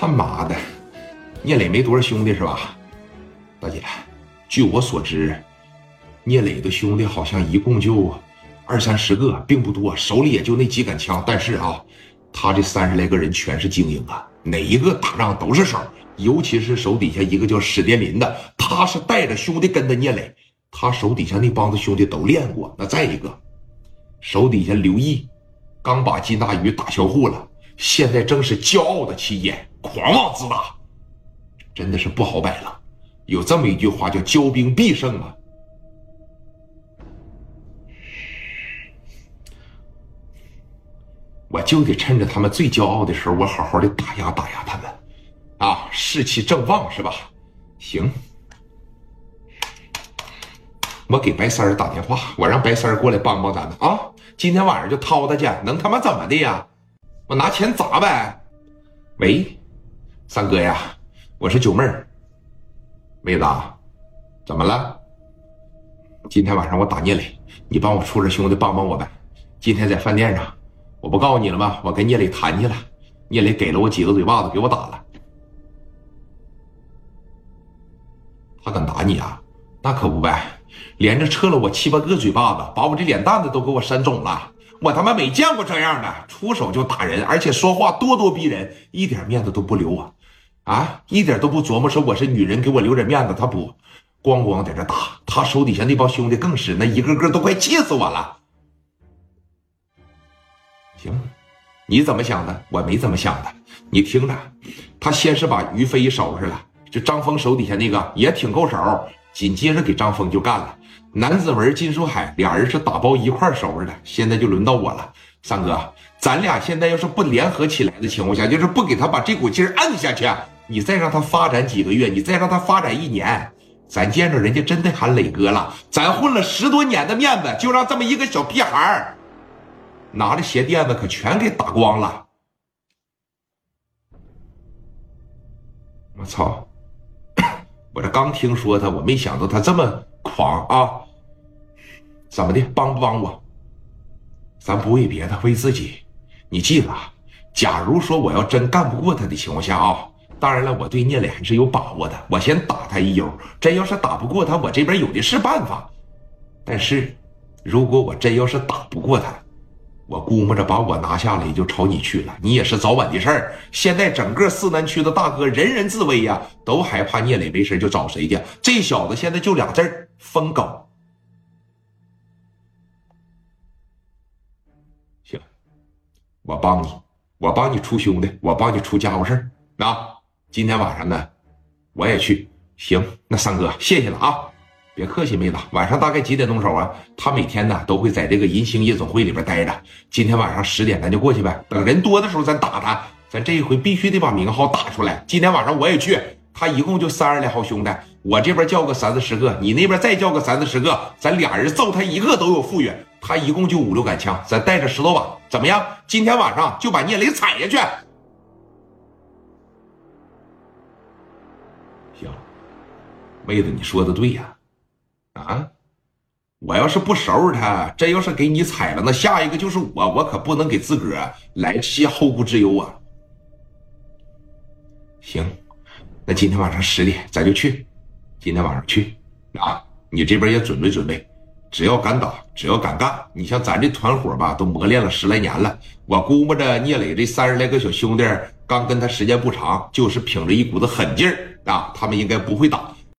他妈的，聂磊没多少兄弟是吧？大姐，据我所知，聂磊的兄弟好像一共就二三十个，并不多，手里也就那几杆枪。但是啊，他这三十来个人全是精英啊，哪一个打仗都是手。尤其是手底下一个叫史殿林的，他是带着兄弟跟的聂磊，他手底下那帮子兄弟都练过。那再一个，手底下刘毅刚把金大鱼打销户了，现在正是骄傲的期间，狂妄自大，真的是不好摆了。有这么一句话叫“骄兵必胜”啊。我就得趁着他们最骄傲的时候，我好好的打压打压他们。啊，士气正旺是吧？行，我给白三儿打电话，我让白三儿过来帮帮咱们啊！今天晚上就掏他去，能他妈怎么的呀？我拿钱砸呗！喂，三哥呀，我是九妹儿，妹子，怎么了？今天晚上我打聂磊，你帮我出点兄弟帮帮我呗。今天在饭店上，我不告诉你了吗？我跟聂磊谈去了，聂磊给了我几个嘴巴子，给我打了。他敢打你啊？那可不呗，连着撤了我七八个嘴巴子，把我这脸蛋子都给我扇肿了。我他妈没见过这样的，出手就打人，而且说话咄咄逼人，一点面子都不留啊！啊，一点都不琢磨说我是女人，给我留点面子。他不，咣咣在这打。他手底下那帮兄弟更是，那一个个都快气死我了。行，你怎么想的？我没怎么想的。你听着，他先是把于飞收拾了。就张峰手底下那个也挺够手，紧接着给张峰就干了。南子文、金书海俩人是打包一块收拾的。现在就轮到我了，三哥，咱俩现在要是不联合起来的情况下，就是不给他把这股劲摁下去，你再让他发展几个月，你再让他发展一年，咱见着人家真得喊磊哥了。咱混了十多年的面子，就让这么一个小屁孩拿着鞋垫子可全给打光了。我操！我这刚听说他，我没想到他这么狂啊！怎么的，帮不帮我？咱不为别的，为自己。你记着，假如说我要真干不过他的情况下啊，当然了，我对聂磊还是有把握的。我先打他一悠，真要是打不过他，我这边有的是办法。但是，如果我真要是打不过他，我估摸着把我拿下来也就朝你去了，你也是早晚的事儿。现在整个四南区的大哥人人自危呀，都害怕聂磊没事就找谁去。这小子现在就俩字儿：疯狗。行，我帮你，我帮你出兄弟，我帮你出家伙事儿。啊，今天晚上呢，我也去。行，那三哥谢谢了啊。别客气，妹子。晚上大概几点动手啊？他每天呢都会在这个银星夜总会里边待着。今天晚上十点咱就过去呗。等人多的时候咱打他。咱这一回必须得把名号打出来。今天晚上我也去。他一共就三十来号兄弟，我这边叫个三四十个，你那边再叫个三四十个，咱俩人揍他一个都有富裕。他一共就五六杆枪，咱带着十多把，怎么样？今天晚上就把聂磊踩下去。行，妹子，你说的对呀。啊！我要是不收拾他，真要是给你踩了，那下一个就是我，我可不能给自个儿来些后顾之忧啊！行，那今天晚上十点咱就去，今天晚上去啊！你这边也准备准备，只要敢打，只要敢干，你像咱这团伙吧，都磨练了十来年了。我估摸着聂磊这三十来个小兄弟刚跟他时间不长，就是凭着一股子狠劲儿啊，他们应该不会打。